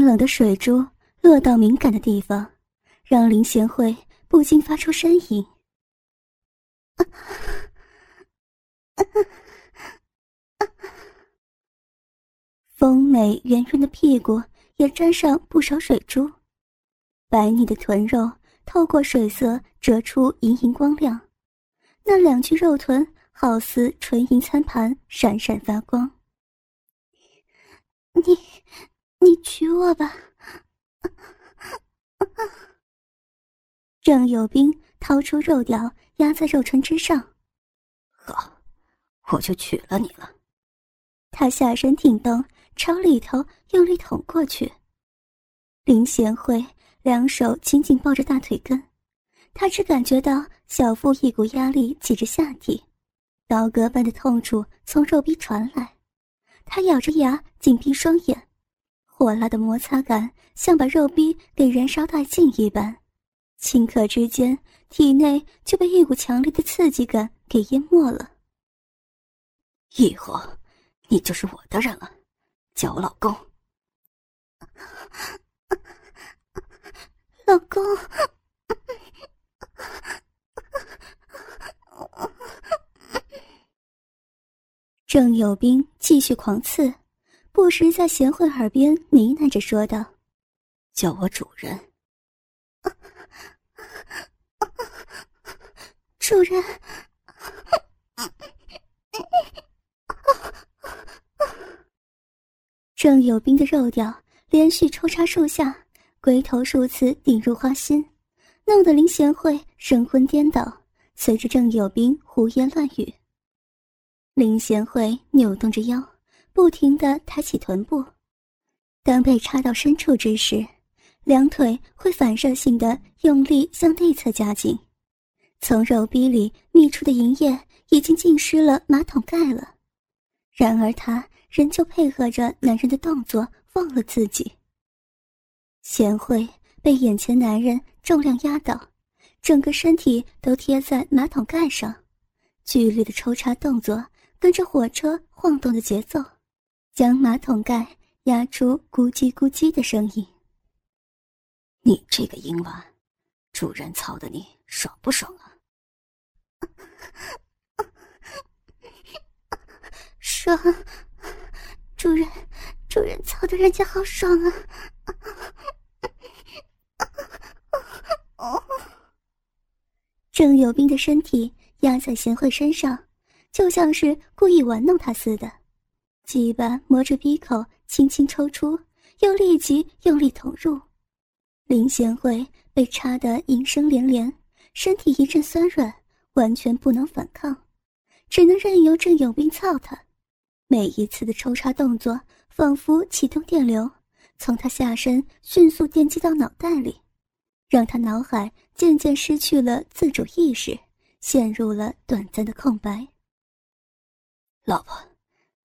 冰冷的水珠落到敏感的地方，让林贤惠不禁发出呻吟。丰美圆润的屁股也沾上不少水珠，白腻的臀肉透过水色折出莹莹光亮，那两具肉臀好似纯银餐盘，闪闪发光。你，你娶我吧。郑有兵掏出肉条压在肉唇之上，好，我就娶了你了。他下身挺动，朝里头用力捅过去。林贤惠两手紧紧抱着大腿根，他只感觉到小腹一股压力挤着下体，刀割般的痛楚从肉壁传来。他咬着牙，紧闭双眼，火辣的摩擦感像把肉壁给燃烧殆尽一般。顷刻之间，体内就被一股强烈的刺激感给淹没了。以后，你就是我的人了，叫我老公。老公。郑有兵继续狂刺，不时在贤惠耳边呢喃着说道：“叫我主人。”主人，郑有斌的肉吊连续抽插数下，龟头数次顶入花心，弄得林贤惠神魂颠倒，随着郑有斌胡言乱语。林贤惠扭动着腰，不停地抬起臀部，当被插到深处之时，两腿会反射性的用力向内侧夹紧。从肉壁里泌出的银液已经浸湿了马桶盖了，然而他仍旧配合着男人的动作，忘了自己。贤惠被眼前男人重量压倒，整个身体都贴在马桶盖上，剧烈的抽插动作跟着火车晃动的节奏，将马桶盖压出咕叽咕叽的声音。你这个淫娃，主人操的你爽不爽啊？爽，主人，主人操的人家好爽啊！郑有斌的身体压在贤惠身上，就像是故意玩弄她似的，鸡巴磨着鼻口，轻轻抽出，又立即用力投入。林贤惠被插得淫声连连，身体一阵酸软。完全不能反抗，只能任由郑有兵操他。每一次的抽插动作，仿佛启动电流，从他下身迅速电击到脑袋里，让他脑海渐渐失去了自主意识，陷入了短暂的空白。老婆，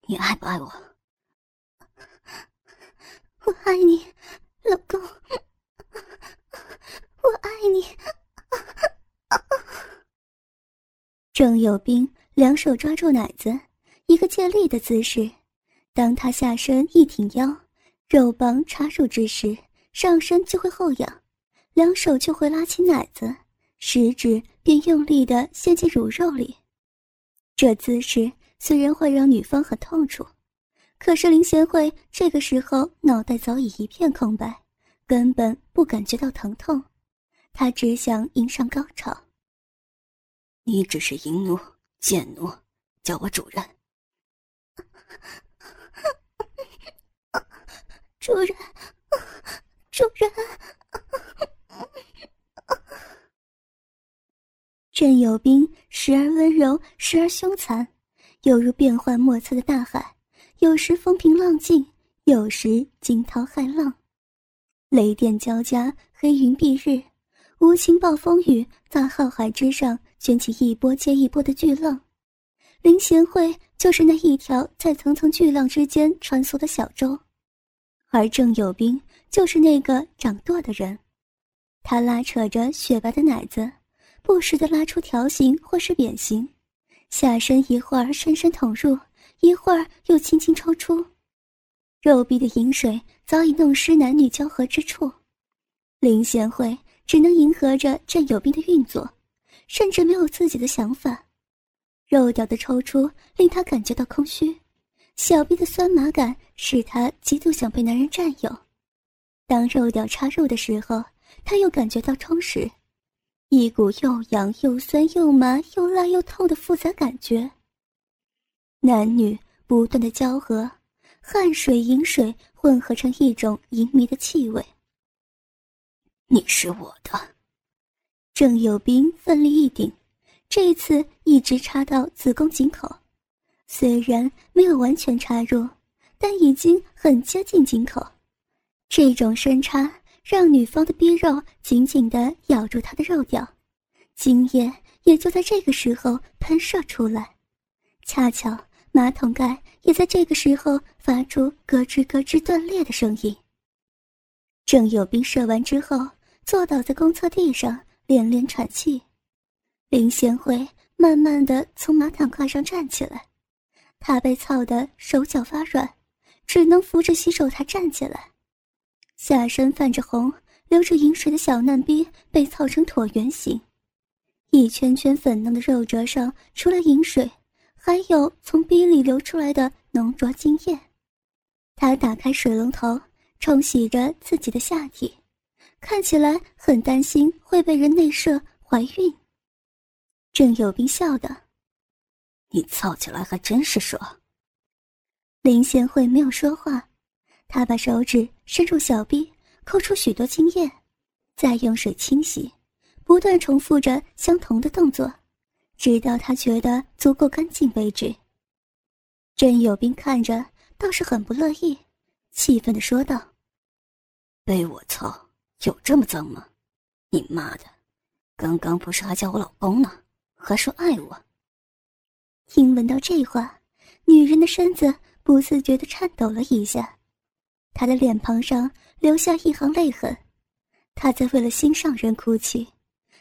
你爱不爱我？我爱你，老公，我爱你。郑有兵两手抓住奶子，一个借力的姿势。当他下身一挺腰，肉棒插入之时，上身就会后仰，两手就会拉起奶子，食指便用力的陷进乳肉里。这姿势虽然会让女方很痛楚，可是林贤惠这个时候脑袋早已一片空白，根本不感觉到疼痛，她只想迎上高潮。你只是淫奴贱奴，叫我 主人。主人，主人。朕有兵，时而温柔，时而凶残，犹如变幻莫测的大海，有时风平浪静，有时惊涛骇浪，雷电交加，黑云蔽日，无情暴风雨在浩海之上。卷起一波接一波的巨浪，林贤惠就是那一条在层层巨浪之间穿梭的小舟，而郑有兵就是那个掌舵的人。他拉扯着雪白的奶子，不时的拉出条形或是扁形，下身一会儿深深捅入，一会儿又轻轻抽出，肉壁的饮水早已弄湿男女交合之处，林贤惠只能迎合着郑有兵的运作，甚至没有自己的想法。肉屌的抽出令他感觉到空虚，小臂的酸麻感使他极度想被男人占有。当肉屌插入的时候，他又感觉到充实，一股又痒又酸又麻又辣又痛的复杂感觉。男女不断的交合，汗水、饮水混合成一种淫迷的气味。你是我的，郑有兵奋力一顶。这一次一直插到子宫颈口，虽然没有完全插入，但已经很接近颈口。这种深插让女方的逼肉紧紧地咬住他的肉屌，精液也就在这个时候喷射出来。恰巧马桶盖也在这个时候发出咯吱咯吱断裂的声音。郑有斌射完之后，坐倒在公厕地上，连连喘气。林贤惠慢慢的从马桶盖上站起来，她被操得手脚发软，只能扶着洗手台站起来，下身泛着红、流着饮水的小嫩逼被操成椭圆形，一圈圈粉嫩的肉褶上除了饮水，还有从逼里流出来的浓浊精液。她打开水龙头冲洗着自己的下体，看起来很担心会被人内射怀孕。郑有斌笑道：“你操起来还真是爽。”林贤惠没有说话，她把手指伸入小臂，抠出许多精液，再用水清洗，不断重复着相同的动作，直到他觉得足够干净为止。郑有斌看着倒是很不乐意，气愤的说道：“被我操，有这么脏吗？你妈的，刚刚不是还叫我老公呢？”还说爱我。听闻到这话，女人的身子不自觉的颤抖了一下，他的脸庞上留下一行泪痕。他在为了心上人哭泣，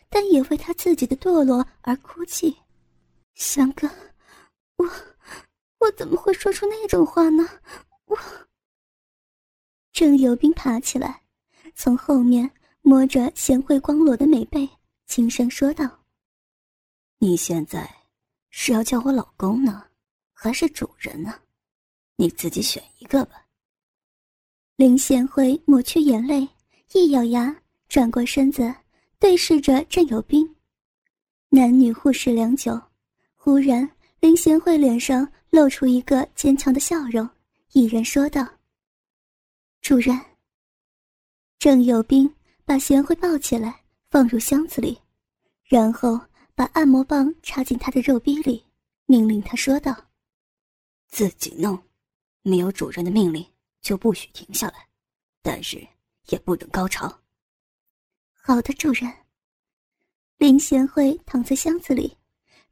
但也为他自己的堕落而哭泣。翔哥，我我怎么会说出那种话呢？我。郑有斌爬起来，从后面摸着贤惠光裸的美背，轻声说道。你现在是要叫我老公呢，还是主人呢？你自己选一个吧。林贤惠抹去眼泪，一咬牙，转过身子，对视着郑有兵。男女互视良久，忽然林贤惠脸上露出一个坚强的笑容，毅然说道：“主人。”郑有兵把贤惠抱起来，放入箱子里，然后。把按摩棒插进他的肉壁里，命令他说道：“自己弄，没有主人的命令就不许停下来，但是也不准高潮。”好的，主人。林贤惠躺在箱子里，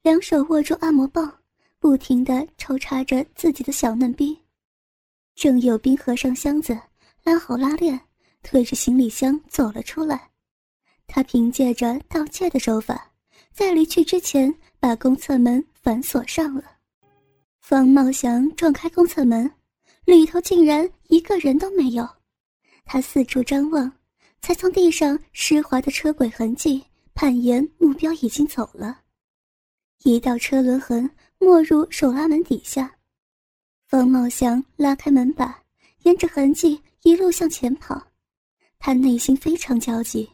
两手握住按摩棒，不停的抽插着自己的小嫩逼。郑有斌合上箱子，拉好拉链，推着行李箱走了出来。他凭借着盗窃的手法。在离去之前，把公厕门反锁上了。方茂祥撞开公厕门，里头竟然一个人都没有。他四处张望，才从地上湿滑的车轨痕迹判言目标已经走了。一道车轮痕没入手拉门底下。方茂祥拉开门把，沿着痕迹一路向前跑。他内心非常焦急，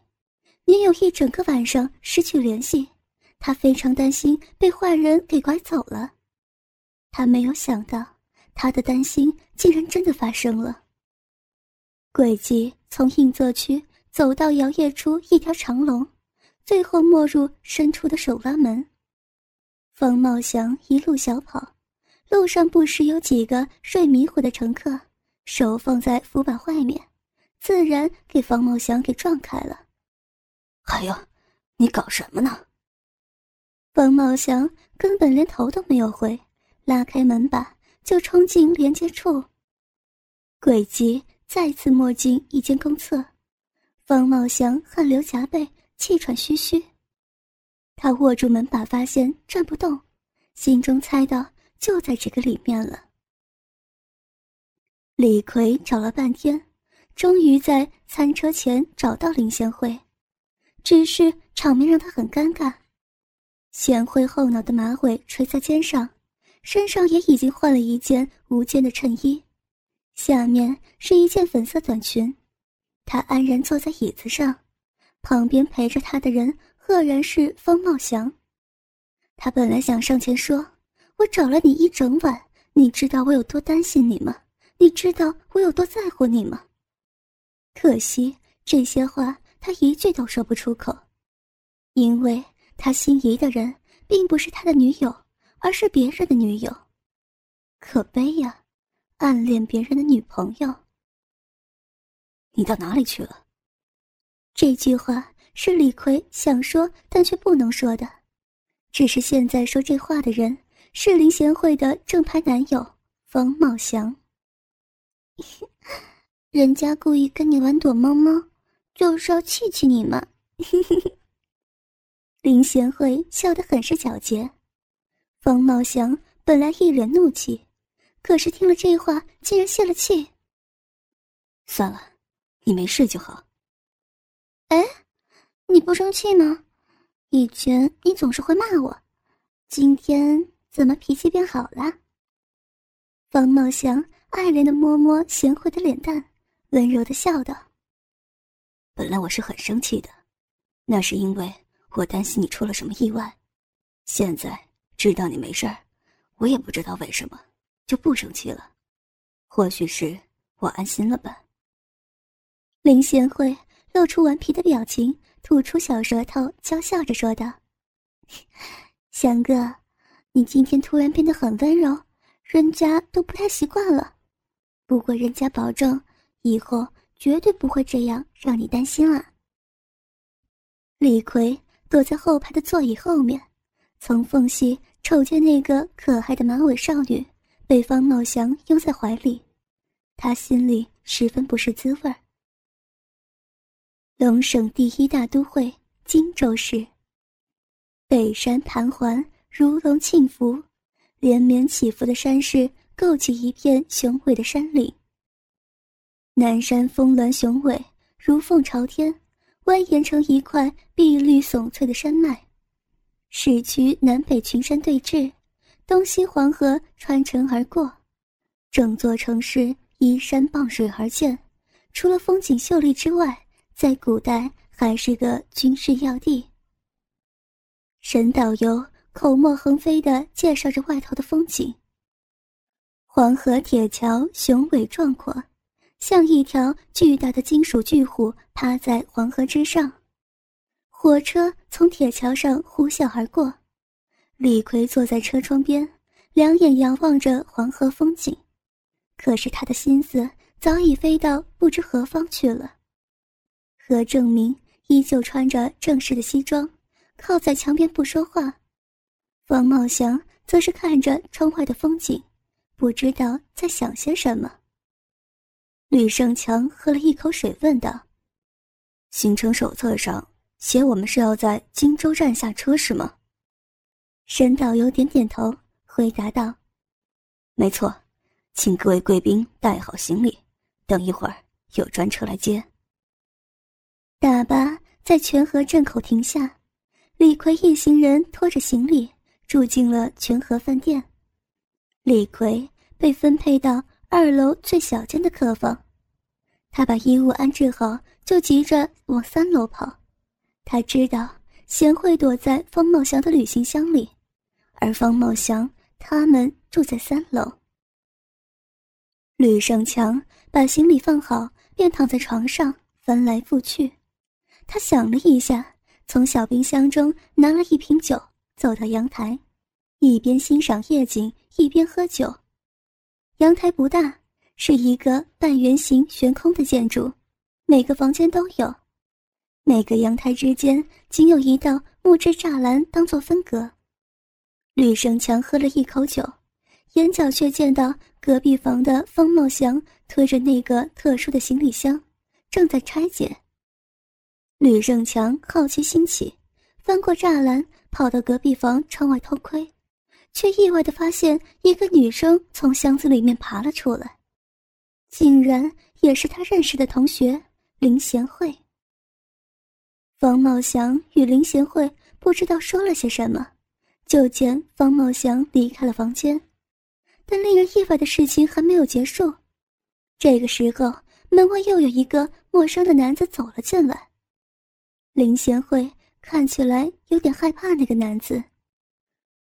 女友一整个晚上失去联系。他非常担心被坏人给拐走了，他没有想到，他的担心竟然真的发生了。轨迹从硬座区走到摇曳出一条长龙，最后没入深处的手拉门。方茂祥一路小跑，路上不时有几个睡迷糊的乘客，手放在扶把外面，自然给方茂祥给撞开了。还有，你搞什么呢？方茂祥根本连头都没有回，拉开门把就冲进连接处。轨迹再次没进一间公厕，方茂祥汗流浃背，气喘吁吁。他握住门把，发现转不动，心中猜到就在这个里面了。李逵找了半天，终于在餐车前找到林贤惠，只是场面让他很尴尬。贤惠后脑的马尾垂在肩上，身上也已经换了一件无肩的衬衣，下面是一件粉色短裙。他安然坐在椅子上，旁边陪着他的人赫然是方茂祥。他本来想上前说：“我找了你一整晚，你知道我有多担心你吗？”你知道我有多在乎你吗？可惜这些话他一句都说不出口，因为他心仪的人并不是他的女友，而是别人的女友。可悲呀，暗恋别人的女朋友。你到哪里去了？这句话是李逵想说但却不能说的，只是现在说这话的人是林贤惠的正牌男友方茂祥。人家故意跟你玩躲猫猫，就是要气气你嘛。林贤惠笑得很是皎洁。方茂祥本来一脸怒气，可是听了这话，竟然泄了气。算了，你没事就好。哎，你不生气吗？以前你总是会骂我，今天怎么脾气变好了？方茂祥。爱怜的摸摸贤惠的脸蛋，温柔的笑道：“本来我是很生气的，那是因为我担心你出了什么意外。现在知道你没事儿，我也不知道为什么就不生气了。或许是我安心了吧。”林贤惠露出顽皮的表情，吐出小舌头，娇笑着说道：“翔哥，你今天突然变得很温柔，人家都不太习惯了。”不过，人家保证以后绝对不会这样让你担心了。李逵躲在后排的座椅后面，从缝隙瞅见那个可爱的马尾少女被方茂祥拥在怀里，他心里十分不是滋味。龙省第一大都会荆州市，北山盘桓，如龙庆福，连绵起伏的山势。构起一片雄伟的山岭。南山峰峦雄伟，如凤朝天，蜿蜒成一块碧绿耸翠的山脉。市区南北群山对峙，东西黄河穿城而过，整座城市依山傍水而建。除了风景秀丽之外，在古代还是个军事要地。沈导游口沫横飞地介绍着外头的风景。黄河铁桥雄伟壮阔，像一条巨大的金属巨虎趴在黄河之上。火车从铁桥上呼啸而过，李逵坐在车窗边，两眼遥望着黄河风景。可是他的心思早已飞到不知何方去了。何正明依旧穿着正式的西装，靠在墙边不说话。王茂祥则是看着窗外的风景。不知道在想些什么。吕胜强喝了一口水，问道：“行程手册上写我们是要在荆州站下车是吗？”沈导游点点头，回答道：“没错，请各位贵宾带好行李，等一会儿有专车来接。”大巴在泉河镇口停下，李逵一行人拖着行李住进了泉河饭店。李逵被分配到二楼最小间的客房，他把衣物安置好，就急着往三楼跑。他知道贤惠躲在方茂祥的旅行箱里，而方茂祥他们住在三楼。吕胜强把行李放好，便躺在床上翻来覆去。他想了一下，从小冰箱中拿了一瓶酒，走到阳台。一边欣赏夜景，一边喝酒。阳台不大，是一个半圆形悬空的建筑，每个房间都有。每个阳台之间仅有一道木质栅栏当做分隔。吕胜强喝了一口酒，眼角却见到隔壁房的方茂祥推着那个特殊的行李箱，正在拆解。吕胜强好奇心起，翻过栅栏，跑到隔壁房窗外偷窥。却意外的发现，一个女生从箱子里面爬了出来。竟然也是他认识的同学林贤惠。方茂祥与林贤惠不知道说了些什么，就见方茂祥离开了房间。但令人意外的事情还没有结束，这个时候门外又有一个陌生的男子走了进来。林贤惠看起来有点害怕那个男子，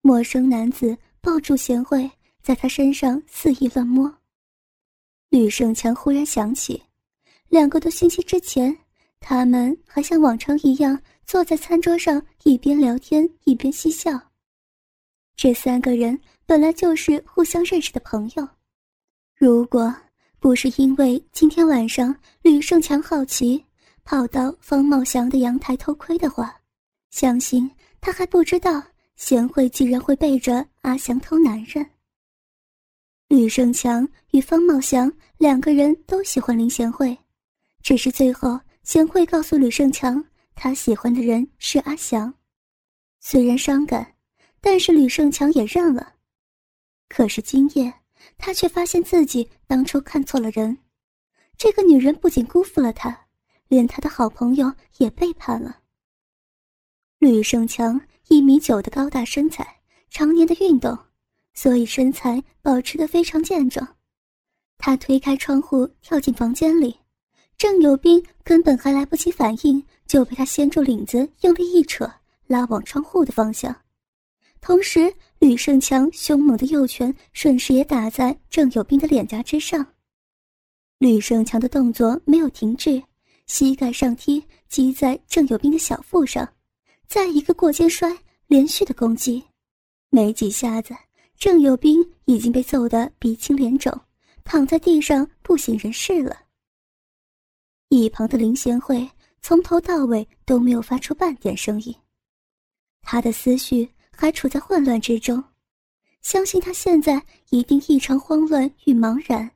陌生男子抱住贤惠，在他身上肆意乱摸。吕胜强忽然想起，两个多星期之前，他们还像往常一样坐在餐桌上，一边聊天一边嬉笑。这三个人本来就是互相认识的朋友，如果不是因为今天晚上吕胜强好奇，跑到方茂祥的阳台偷窥的话，相信他还不知道贤惠竟然会背着阿祥偷男人。吕胜强与方茂祥两个人都喜欢林贤惠，只是最后贤惠告诉吕胜强，他喜欢的人是阿祥。虽然伤感，但是吕胜强也认了。可是今夜，他却发现自己当初看错了人。这个女人不仅辜负了他，连他的好朋友也背叛了。吕胜强一米九的高大身材，常年的运动。所以身材保持得非常健壮，他推开窗户跳进房间里，郑有斌根本还来不及反应，就被他掀住领子，用力一扯，拉往窗户的方向。同时，吕胜强凶猛的右拳顺势也打在郑有斌的脸颊之上。吕胜强的动作没有停滞，膝盖上踢击在郑有斌的小腹上，再一个过肩摔，连续的攻击，没几下子。郑有斌已经被揍得鼻青脸肿，躺在地上不省人事了。一旁的林贤惠从头到尾都没有发出半点声音，他的思绪还处在混乱之中，相信他现在一定异常慌乱与茫然。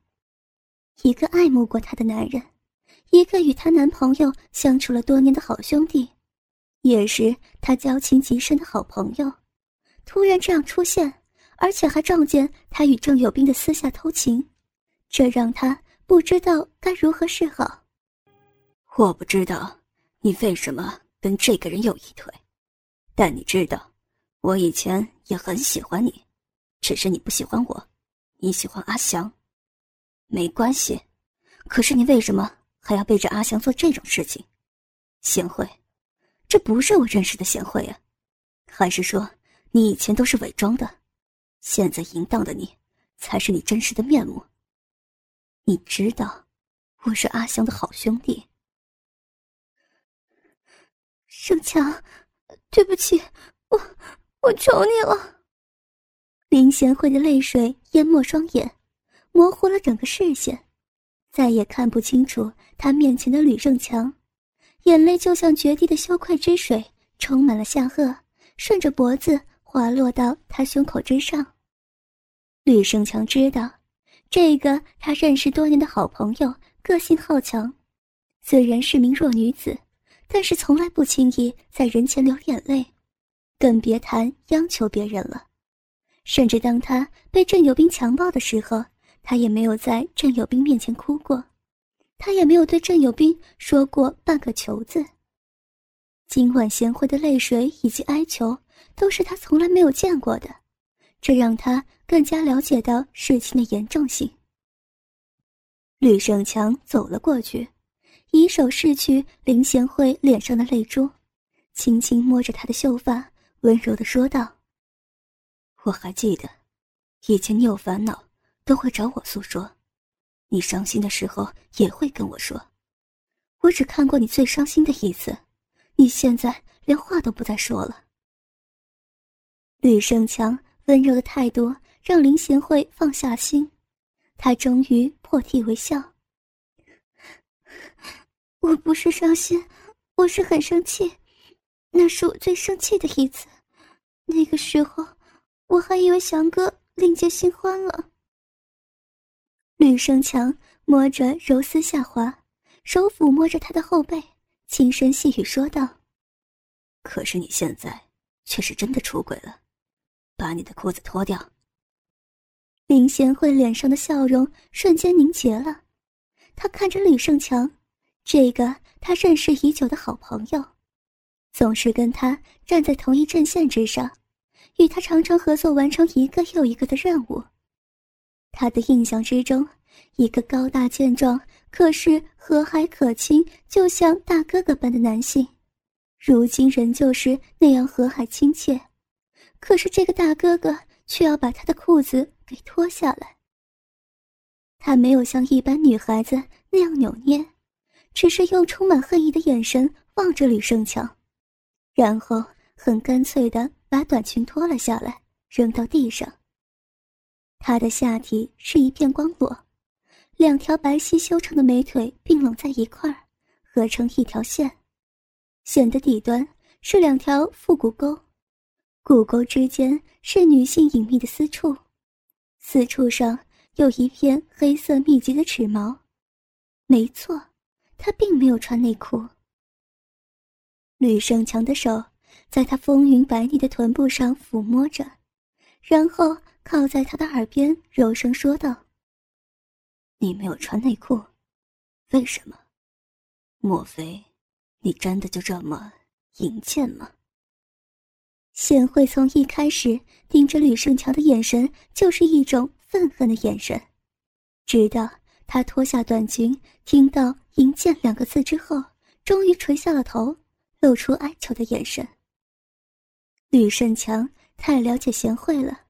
一个爱慕过她的男人，一个与她男朋友相处了多年的好兄弟，也是她交情极深的好朋友，突然这样出现。而且还撞见他与郑有斌的私下偷情，这让他不知道该如何是好。我不知道你为什么跟这个人有一腿，但你知道，我以前也很喜欢你，只是你不喜欢我，你喜欢阿祥，没关系。可是你为什么还要背着阿祥做这种事情？贤惠，这不是我认识的贤惠啊，还是说你以前都是伪装的？现在淫荡的你，才是你真实的面目。你知道，我是阿翔的好兄弟。盛强，对不起，我我求你了。林贤惠的泪水淹没双眼，模糊了整个视线，再也看不清楚他面前的吕胜强，眼泪就像决堤的羞愧之水，充满了下颚，顺着脖子滑落到他胸口之上。吕胜强知道，这个他认识多年的好朋友个性好强，虽然是名弱女子，但是从来不轻易在人前流眼泪，更别谈央求别人了。甚至当他被郑有兵强暴的时候，他也没有在郑有兵面前哭过，他也没有对郑有兵说过半个求字。今晚贤惠的泪水以及哀求，都是他从来没有见过的。这让他更加了解到事情的严重性。吕胜强走了过去，以手拭去林贤惠脸上的泪珠，轻轻摸着她的秀发，温柔的说道：“我还记得，以前你有烦恼都会找我诉说，你伤心的时候也会跟我说。我只看过你最伤心的一次，你现在连话都不再说了。”吕胜强。温柔的态度让林贤惠放下心，她终于破涕为笑。我不是伤心，我是很生气，那是我最生气的一次。那个时候，我还以为祥哥另结新欢了。吕胜强摸着柔丝下滑，手抚摸着她的后背，轻声细语说道：“可是你现在却是真的出轨了。”把你的裤子脱掉。林贤惠脸上的笑容瞬间凝结了，他看着吕胜强，这个他认识已久的好朋友，总是跟他站在同一阵线之上，与他常常合作完成一个又一个的任务。他的印象之中，一个高大健壮、可是和蔼可亲，就像大哥哥般的男性，如今仍旧是那样和蔼亲切。可是这个大哥哥却要把他的裤子给脱下来。他没有像一般女孩子那样扭捏，只是用充满恨意的眼神望着吕胜强，然后很干脆的把短裙脱了下来，扔到地上。他的下体是一片光裸，两条白皙修长的美腿并拢在一块儿，合成一条线，线的底端是两条腹股沟。股沟之间是女性隐秘的私处，私处上有一片黑色密集的齿毛。没错，他并没有穿内裤。吕胜强的手在他风云白腻的臀部上抚摸着，然后靠在他的耳边柔声说道：“你没有穿内裤，为什么？莫非你真的就这么淫贱吗？”贤惠从一开始盯着吕胜强的眼神就是一种愤恨的眼神，直到他脱下短裙，听到“银剑”两个字之后，终于垂下了头，露出哀求的眼神。吕胜强太了解贤惠了，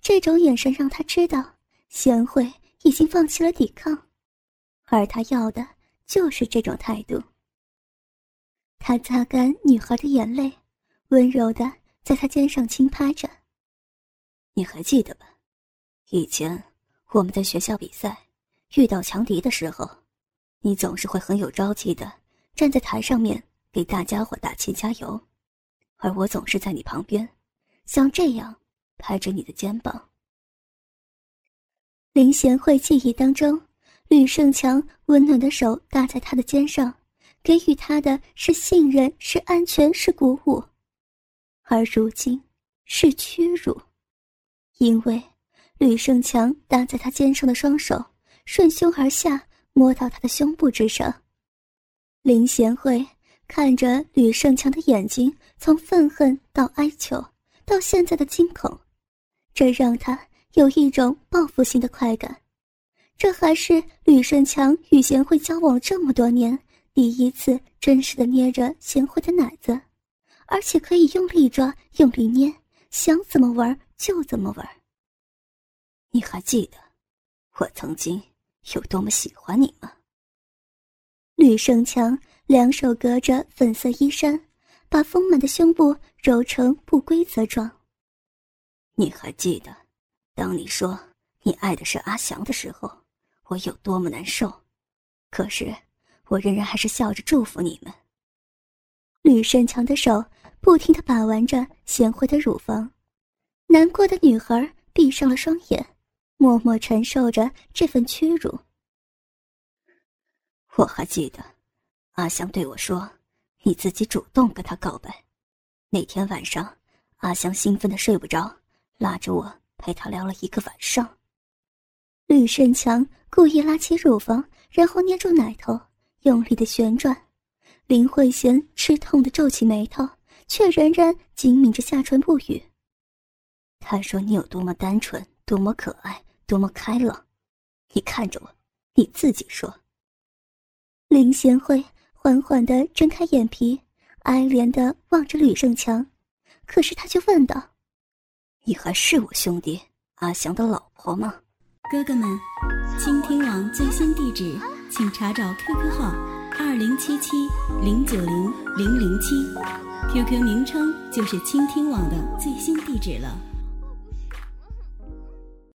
这种眼神让他知道贤惠已经放弃了抵抗，而他要的就是这种态度。他擦干女孩的眼泪，温柔的。在她肩上轻拍着。你还记得吧？以前我们在学校比赛，遇到强敌的时候，你总是会很有朝气的站在台上面给大家伙打气加油，而我总是在你旁边，像这样拍着你的肩膀。林贤惠记忆当中，吕胜强温暖的手搭在他的肩上，给予他的是信任，是安全，是鼓舞。而如今是屈辱，因为吕胜强搭在他肩上的双手顺胸而下，摸到他的胸部之上。林贤惠看着吕胜强的眼睛，从愤恨到哀求，到现在的惊恐，这让他有一种报复性的快感。这还是吕胜强与贤惠交往这么多年第一次真实的捏着贤惠的奶子。而且可以用力抓，用力捏，想怎么玩就怎么玩。你还记得我曾经有多么喜欢你吗？吕胜强两手隔着粉色衣衫，把丰满的胸部揉成不规则状。你还记得，当你说你爱的是阿祥的时候，我有多么难受？可是，我仍然还是笑着祝福你们。吕胜强的手不停的把玩着贤惠的乳房，难过的女孩闭上了双眼，默默承受着这份屈辱。我还记得，阿香对我说：“你自己主动跟他告白。”那天晚上，阿香兴奋的睡不着，拉着我陪他聊了一个晚上。吕胜强故意拉起乳房，然后捏住奶头，用力的旋转。林慧娴吃痛的皱起眉头，却仍然紧抿着下唇不语。他说：“你有多么单纯，多么可爱，多么开朗。”你看着我，你自己说。林贤惠缓缓的睁开眼皮，哀怜的望着吕胜强，可是他却问道：“你还是我兄弟阿祥的老婆吗？”哥哥们，倾听网最新地址，请查找 QQ 号。二零七七零九零零零七，QQ 名称就是倾听网的最新地址了。